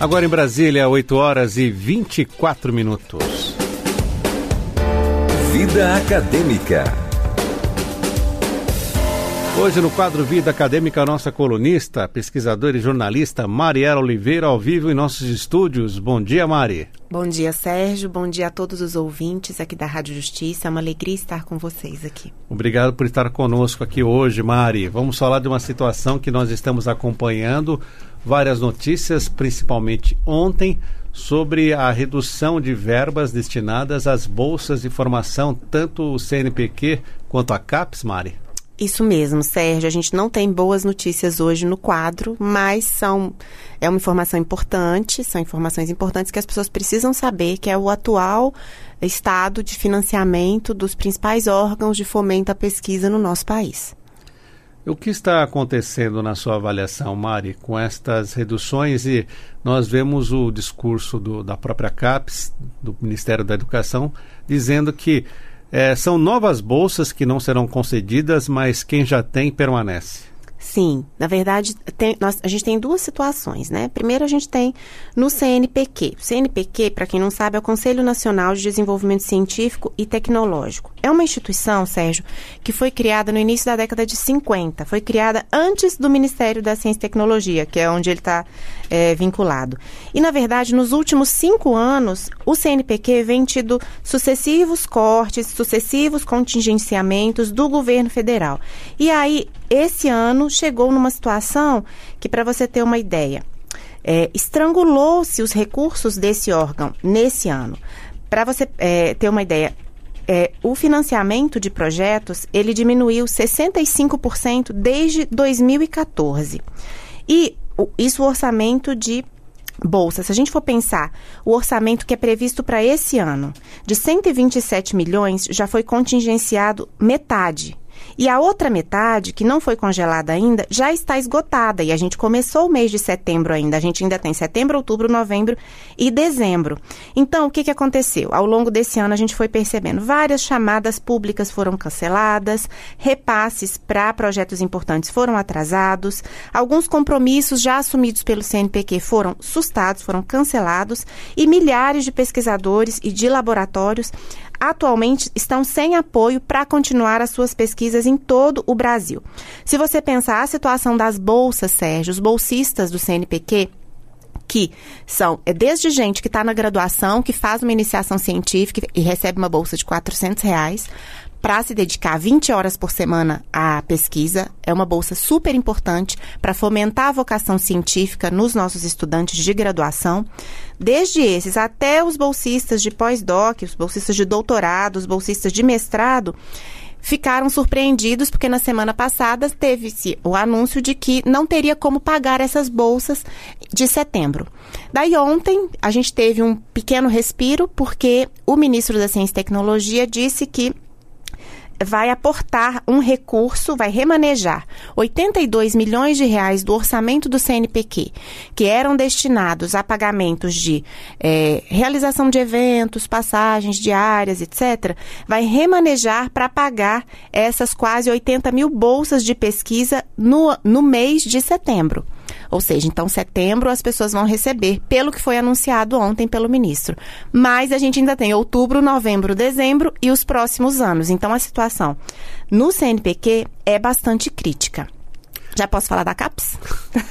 Agora em Brasília, 8 horas e 24 minutos. Vida Acadêmica. Hoje no quadro Vida Acadêmica, a nossa colunista, pesquisadora e jornalista Mariela Oliveira, ao vivo em nossos estúdios. Bom dia, Mari. Bom dia, Sérgio. Bom dia a todos os ouvintes aqui da Rádio Justiça. É uma alegria estar com vocês aqui. Obrigado por estar conosco aqui hoje, Mari. Vamos falar de uma situação que nós estamos acompanhando, várias notícias, principalmente ontem, sobre a redução de verbas destinadas às bolsas de formação, tanto o CNPq quanto a CAPES, Mari. Isso mesmo, Sérgio. A gente não tem boas notícias hoje no quadro, mas são é uma informação importante, são informações importantes que as pessoas precisam saber, que é o atual estado de financiamento dos principais órgãos de fomento à pesquisa no nosso país. O que está acontecendo na sua avaliação, Mari, com estas reduções? E nós vemos o discurso do, da própria CAPES, do Ministério da Educação, dizendo que é, são novas bolsas que não serão concedidas, mas quem já tem permanece. Sim, na verdade, tem, nós, a gente tem duas situações, né? Primeiro, a gente tem no CNPq. O CNPq, para quem não sabe, é o Conselho Nacional de Desenvolvimento Científico e Tecnológico. É uma instituição, Sérgio, que foi criada no início da década de 50. Foi criada antes do Ministério da Ciência e Tecnologia, que é onde ele está é, vinculado. E, na verdade, nos últimos cinco anos, o CNPq vem tido sucessivos cortes, sucessivos contingenciamentos do governo federal. E aí, esse ano, chegou numa situação que, para você ter uma ideia, é, estrangulou-se os recursos desse órgão nesse ano. Para você é, ter uma ideia, é, o financiamento de projetos ele diminuiu 65% desde 2014. E o, isso o orçamento de bolsa. Se a gente for pensar o orçamento que é previsto para esse ano, de 127 milhões, já foi contingenciado metade. E a outra metade, que não foi congelada ainda, já está esgotada. E a gente começou o mês de setembro ainda. A gente ainda tem setembro, outubro, novembro e dezembro. Então, o que, que aconteceu? Ao longo desse ano, a gente foi percebendo várias chamadas públicas foram canceladas, repasses para projetos importantes foram atrasados, alguns compromissos já assumidos pelo CNPq foram sustados, foram cancelados, e milhares de pesquisadores e de laboratórios atualmente estão sem apoio para continuar as suas pesquisas em todo o Brasil. Se você pensar a situação das bolsas, Sérgio, os bolsistas do CNPq, que são é desde gente que está na graduação, que faz uma iniciação científica e recebe uma bolsa de 400 reais, para se dedicar 20 horas por semana à pesquisa. É uma bolsa super importante para fomentar a vocação científica nos nossos estudantes de graduação. Desde esses até os bolsistas de pós-doc, os bolsistas de doutorado, os bolsistas de mestrado, ficaram surpreendidos porque na semana passada teve-se o anúncio de que não teria como pagar essas bolsas de setembro. Daí ontem a gente teve um pequeno respiro porque o ministro da Ciência e Tecnologia disse que vai aportar um recurso, vai remanejar 82 milhões de reais do orçamento do CNPq, que eram destinados a pagamentos de é, realização de eventos, passagens diárias, etc., vai remanejar para pagar essas quase 80 mil bolsas de pesquisa no, no mês de setembro. Ou seja, então setembro as pessoas vão receber, pelo que foi anunciado ontem pelo ministro. Mas a gente ainda tem outubro, novembro, dezembro e os próximos anos. Então a situação no CNPq é bastante crítica. Já posso falar da CAPES?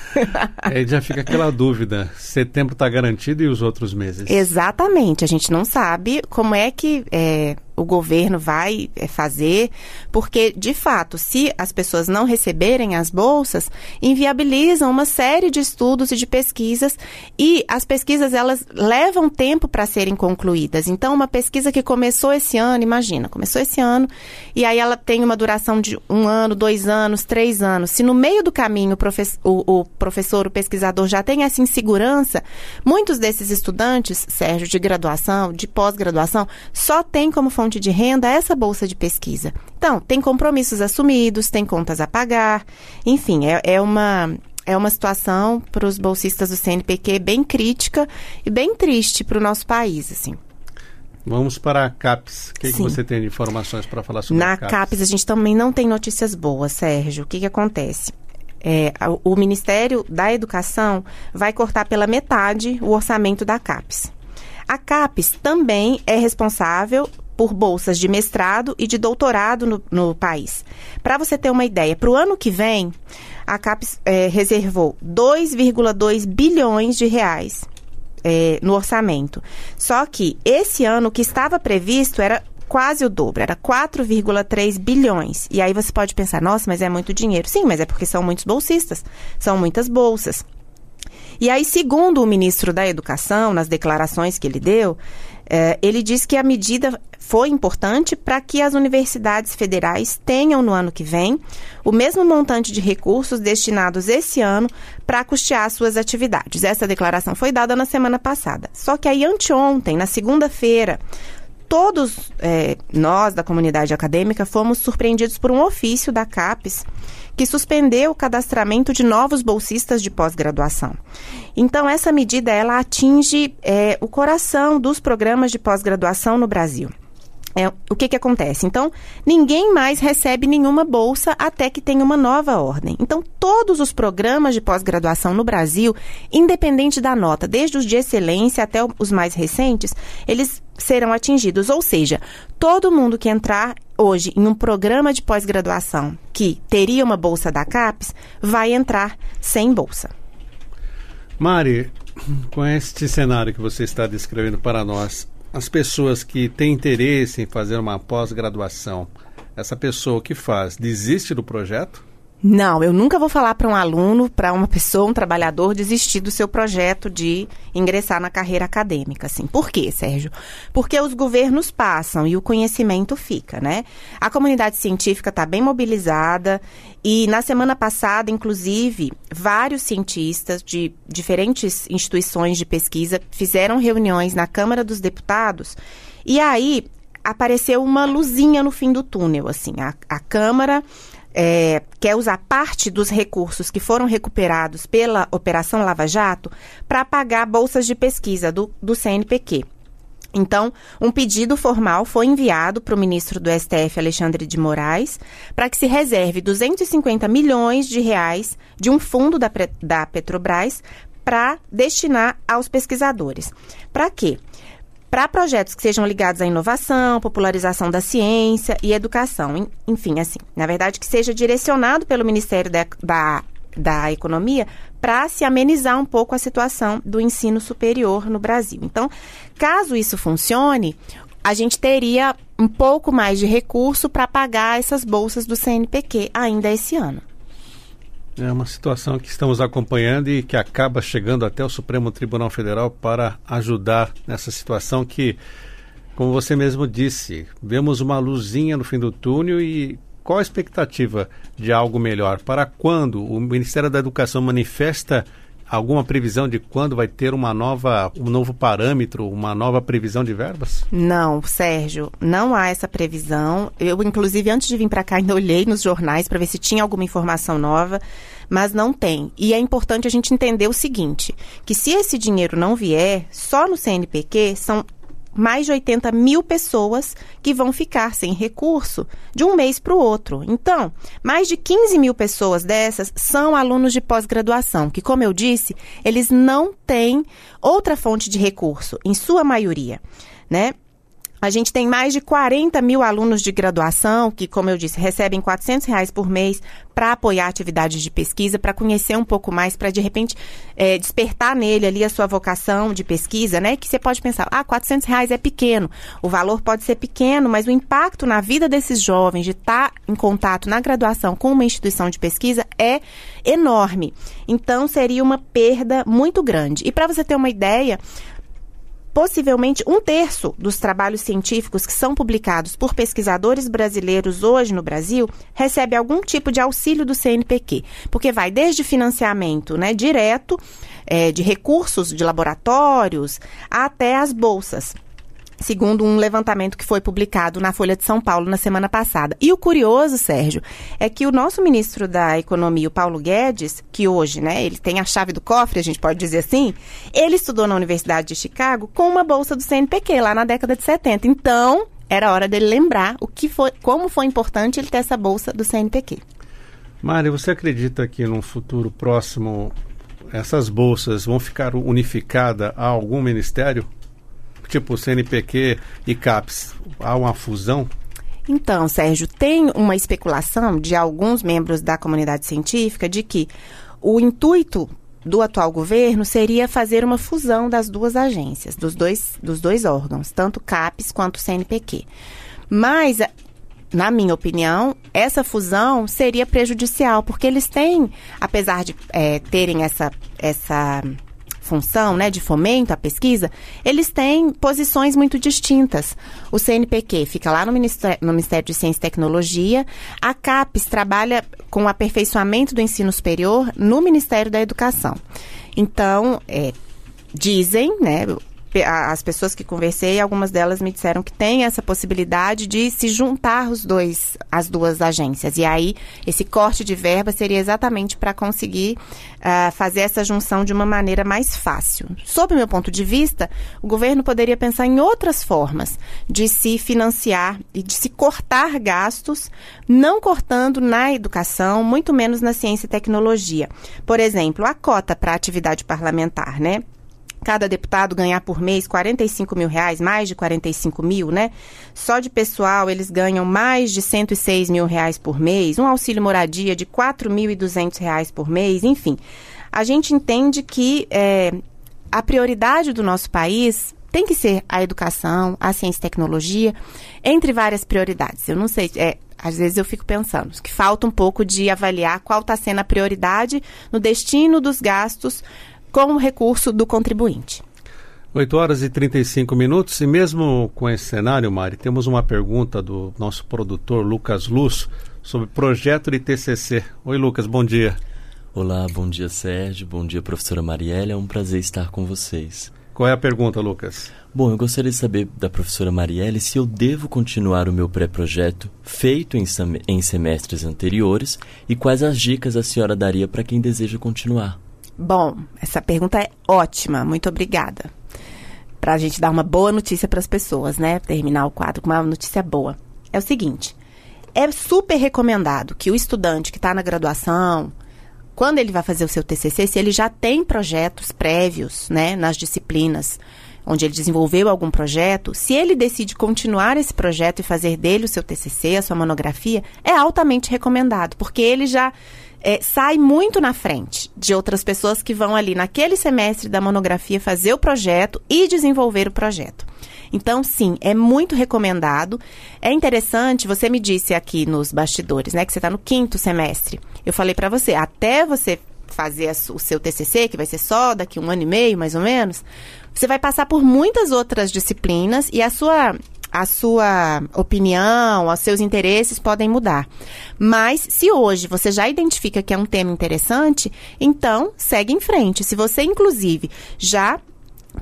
Aí já fica aquela dúvida: setembro está garantido e os outros meses? Exatamente. A gente não sabe como é que é, o governo vai é, fazer, porque, de fato, se as pessoas não receberem as bolsas, inviabilizam uma série de estudos e de pesquisas, e as pesquisas, elas levam tempo para serem concluídas. Então, uma pesquisa que começou esse ano, imagina, começou esse ano, e aí ela tem uma duração de um ano, dois anos, três anos. Se no meio do caminho o, professor, o, o professor, o pesquisador já tem essa insegurança, muitos desses estudantes, Sérgio, de graduação, de pós-graduação, só tem como fonte fonte de renda essa bolsa de pesquisa. Então, tem compromissos assumidos, tem contas a pagar, enfim, é, é uma. É uma situação para os bolsistas do CNPq bem crítica e bem triste para o nosso país, assim. Vamos para a CAPES. O que, que você tem de informações para falar sobre Na a CAPES? Na CAPES a gente também não tem notícias boas, Sérgio. O que, que acontece? é, o Ministério da Educação vai cortar pela metade o orçamento da CAPES. A CAPES também é responsável por bolsas de mestrado e de doutorado no, no país. Para você ter uma ideia, para o ano que vem, a CAPES é, reservou 2,2 bilhões de reais é, no orçamento. Só que esse ano o que estava previsto era quase o dobro, era 4,3 bilhões. E aí você pode pensar, nossa, mas é muito dinheiro. Sim, mas é porque são muitos bolsistas, são muitas bolsas. E aí, segundo o ministro da Educação, nas declarações que ele deu, eh, ele diz que a medida foi importante para que as universidades federais tenham no ano que vem o mesmo montante de recursos destinados esse ano para custear suas atividades. Essa declaração foi dada na semana passada. Só que aí, anteontem, na segunda-feira, todos é, nós da comunidade acadêmica fomos surpreendidos por um ofício da CAPES que suspendeu o cadastramento de novos bolsistas de pós-graduação. Então, essa medida ela atinge é, o coração dos programas de pós-graduação no Brasil. É, o que, que acontece? Então, ninguém mais recebe nenhuma bolsa até que tenha uma nova ordem. Então, todos os programas de pós-graduação no Brasil, independente da nota, desde os de excelência até os mais recentes, eles serão atingidos. Ou seja, todo mundo que entrar hoje em um programa de pós-graduação que teria uma bolsa da CAPES vai entrar sem bolsa. Mari, com este cenário que você está descrevendo para nós, as pessoas que têm interesse em fazer uma pós-graduação, essa pessoa que faz, desiste do projeto? Não, eu nunca vou falar para um aluno, para uma pessoa, um trabalhador, desistir do seu projeto de ingressar na carreira acadêmica. Assim. Por quê, Sérgio? Porque os governos passam e o conhecimento fica, né? A comunidade científica está bem mobilizada e na semana passada, inclusive, vários cientistas de diferentes instituições de pesquisa fizeram reuniões na Câmara dos Deputados e aí apareceu uma luzinha no fim do túnel, assim. A, a Câmara é, quer usar parte dos recursos que foram recuperados pela Operação Lava Jato para pagar bolsas de pesquisa do, do CNPq. Então, um pedido formal foi enviado para o ministro do STF, Alexandre de Moraes, para que se reserve 250 milhões de reais de um fundo da, da Petrobras para destinar aos pesquisadores. Para quê? Para projetos que sejam ligados à inovação, popularização da ciência e educação. Enfim, assim, na verdade, que seja direcionado pelo Ministério da, da, da Economia para se amenizar um pouco a situação do ensino superior no Brasil. Então, caso isso funcione, a gente teria um pouco mais de recurso para pagar essas bolsas do CNPq ainda esse ano. É uma situação que estamos acompanhando e que acaba chegando até o Supremo Tribunal Federal para ajudar nessa situação que, como você mesmo disse, vemos uma luzinha no fim do túnel e qual a expectativa de algo melhor? Para quando o Ministério da Educação manifesta alguma previsão de quando vai ter uma nova, um novo parâmetro, uma nova previsão de verbas? Não, Sérgio, não há essa previsão. Eu, inclusive, antes de vir para cá, ainda olhei nos jornais para ver se tinha alguma informação nova, mas não tem. E é importante a gente entender o seguinte: que se esse dinheiro não vier, só no CNPq são mais de 80 mil pessoas que vão ficar sem recurso de um mês para o outro. Então, mais de 15 mil pessoas dessas são alunos de pós-graduação, que, como eu disse, eles não têm outra fonte de recurso, em sua maioria, né? A gente tem mais de 40 mil alunos de graduação que, como eu disse, recebem 400 reais por mês para apoiar atividades de pesquisa, para conhecer um pouco mais, para de repente é, despertar nele ali a sua vocação de pesquisa, né? Que você pode pensar, ah, 400 reais é pequeno. O valor pode ser pequeno, mas o impacto na vida desses jovens de estar tá em contato na graduação com uma instituição de pesquisa é enorme. Então, seria uma perda muito grande. E para você ter uma ideia, possivelmente um terço dos trabalhos científicos que são publicados por pesquisadores brasileiros hoje no Brasil recebe algum tipo de auxílio do CNPq, porque vai desde financiamento né, direto é, de recursos de laboratórios até as bolsas segundo um levantamento que foi publicado na Folha de São Paulo na semana passada. E o curioso, Sérgio, é que o nosso ministro da Economia, o Paulo Guedes, que hoje, né, ele tem a chave do cofre, a gente pode dizer assim, ele estudou na Universidade de Chicago com uma bolsa do CNPq lá na década de 70. Então, era hora dele lembrar o que foi, como foi importante ele ter essa bolsa do CNPq. Mari, você acredita que num futuro próximo essas bolsas vão ficar unificadas a algum ministério? Tipo CNPq e CAPES, há uma fusão? Então, Sérgio, tem uma especulação de alguns membros da comunidade científica de que o intuito do atual governo seria fazer uma fusão das duas agências, dos dois, dos dois órgãos, tanto CAPES quanto CNPq. Mas, na minha opinião, essa fusão seria prejudicial, porque eles têm, apesar de é, terem essa, essa função né, de fomento à pesquisa, eles têm posições muito distintas. O CNPq fica lá no Ministério, no Ministério de Ciência e Tecnologia, a CAPES trabalha com o aperfeiçoamento do ensino superior no Ministério da Educação. Então, é, dizem, né, as pessoas que conversei, algumas delas me disseram que tem essa possibilidade de se juntar os dois, as duas agências. E aí, esse corte de verba seria exatamente para conseguir uh, fazer essa junção de uma maneira mais fácil. Sob o meu ponto de vista, o governo poderia pensar em outras formas de se financiar e de se cortar gastos, não cortando na educação, muito menos na ciência e tecnologia. Por exemplo, a cota para atividade parlamentar, né? Cada deputado ganhar por mês 45 mil reais, mais de 45 mil, né? Só de pessoal eles ganham mais de 106 mil reais por mês, um auxílio moradia de 4.200 reais por mês, enfim. A gente entende que é, a prioridade do nosso país tem que ser a educação, a ciência e tecnologia, entre várias prioridades. Eu não sei, é, às vezes eu fico pensando que falta um pouco de avaliar qual está sendo a prioridade no destino dos gastos com o recurso do contribuinte. 8 horas e 35 minutos, e mesmo com esse cenário, Mari, temos uma pergunta do nosso produtor Lucas Luz sobre projeto de TCC. Oi, Lucas, bom dia. Olá, bom dia, Sérgio. Bom dia, professora Marielle. É um prazer estar com vocês. Qual é a pergunta, Lucas? Bom, eu gostaria de saber da professora Marielle se eu devo continuar o meu pré-projeto feito em, em semestres anteriores e quais as dicas a senhora daria para quem deseja continuar. Bom, essa pergunta é ótima. Muito obrigada. Para a gente dar uma boa notícia para as pessoas, né? Terminar o quadro com uma notícia boa. É o seguinte: é super recomendado que o estudante que está na graduação, quando ele vai fazer o seu TCC, se ele já tem projetos prévios, né, nas disciplinas onde ele desenvolveu algum projeto, se ele decide continuar esse projeto e fazer dele o seu TCC, a sua monografia, é altamente recomendado, porque ele já é, sai muito na frente de outras pessoas que vão ali naquele semestre da monografia fazer o projeto e desenvolver o projeto. Então, sim, é muito recomendado. É interessante, você me disse aqui nos bastidores, né, que você está no quinto semestre. Eu falei para você, até você fazer o seu TCC, que vai ser só daqui um ano e meio, mais ou menos, você vai passar por muitas outras disciplinas e a sua a sua opinião, os seus interesses podem mudar. Mas se hoje você já identifica que é um tema interessante, então segue em frente. Se você, inclusive, já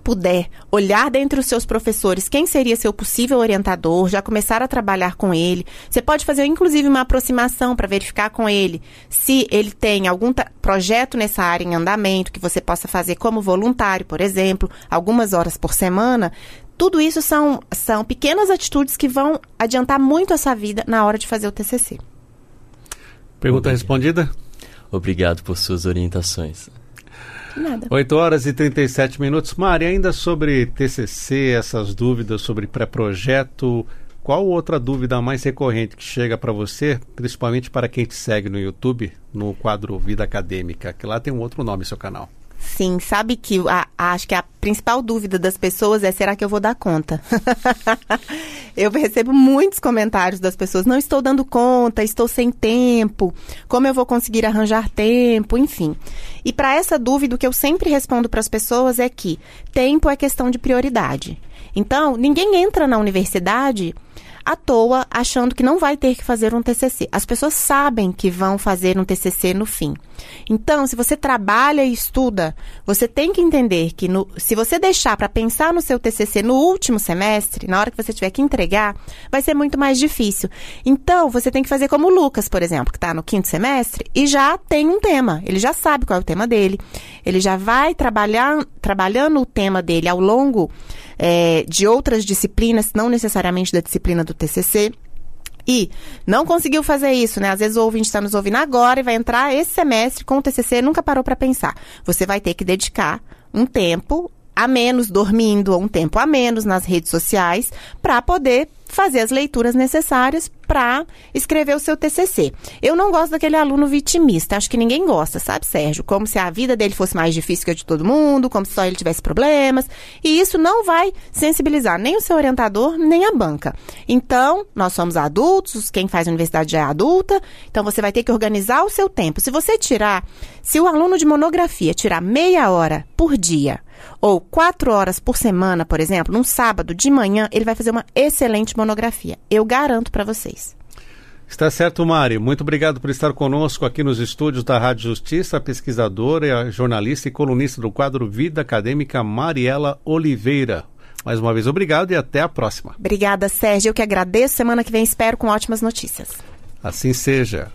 puder olhar dentre os seus professores quem seria seu possível orientador, já começar a trabalhar com ele. Você pode fazer inclusive uma aproximação para verificar com ele se ele tem algum projeto nessa área em andamento que você possa fazer como voluntário, por exemplo, algumas horas por semana. Tudo isso são, são pequenas atitudes que vão adiantar muito a sua vida na hora de fazer o TCC. Pergunta Obrigado. respondida? Obrigado por suas orientações. Nada. 8 horas e 37 minutos. Mari, ainda sobre TCC, essas dúvidas sobre pré-projeto, qual outra dúvida mais recorrente que chega para você, principalmente para quem te segue no YouTube, no quadro Vida Acadêmica, que lá tem um outro nome seu canal? Sim, sabe que a, acho que a principal dúvida das pessoas é será que eu vou dar conta? eu recebo muitos comentários das pessoas, não estou dando conta, estou sem tempo, como eu vou conseguir arranjar tempo, enfim. E para essa dúvida, o que eu sempre respondo para as pessoas é que tempo é questão de prioridade. Então, ninguém entra na universidade à toa achando que não vai ter que fazer um TCC. As pessoas sabem que vão fazer um TCC no fim. Então, se você trabalha e estuda, você tem que entender que no, se você deixar para pensar no seu TCC no último semestre, na hora que você tiver que entregar, vai ser muito mais difícil. Então, você tem que fazer como o Lucas, por exemplo, que está no quinto semestre e já tem um tema. Ele já sabe qual é o tema dele. Ele já vai trabalhar, trabalhando o tema dele ao longo é, de outras disciplinas, não necessariamente da disciplina do TCC. E não conseguiu fazer isso, né? Às vezes o ouvinte está nos ouvindo agora e vai entrar esse semestre com o TCC, nunca parou para pensar. Você vai ter que dedicar um tempo a menos dormindo, um tempo a menos nas redes sociais, para poder fazer as leituras necessárias para escrever o seu TCC. Eu não gosto daquele aluno vitimista, acho que ninguém gosta, sabe, Sérgio? Como se a vida dele fosse mais difícil que a de todo mundo, como se só ele tivesse problemas, e isso não vai sensibilizar nem o seu orientador, nem a banca. Então, nós somos adultos, quem faz universidade já é adulta, então você vai ter que organizar o seu tempo. Se você tirar, se o aluno de monografia tirar meia hora por dia, ou quatro horas por semana, por exemplo, num sábado de manhã, ele vai fazer uma excelente monografia. Eu garanto para vocês. Está certo, Mari. Muito obrigado por estar conosco aqui nos estúdios da Rádio Justiça, pesquisadora, jornalista e colunista do quadro Vida Acadêmica Mariela Oliveira. Mais uma vez, obrigado e até a próxima. Obrigada, Sérgio. Eu que agradeço. Semana que vem espero com ótimas notícias. Assim seja.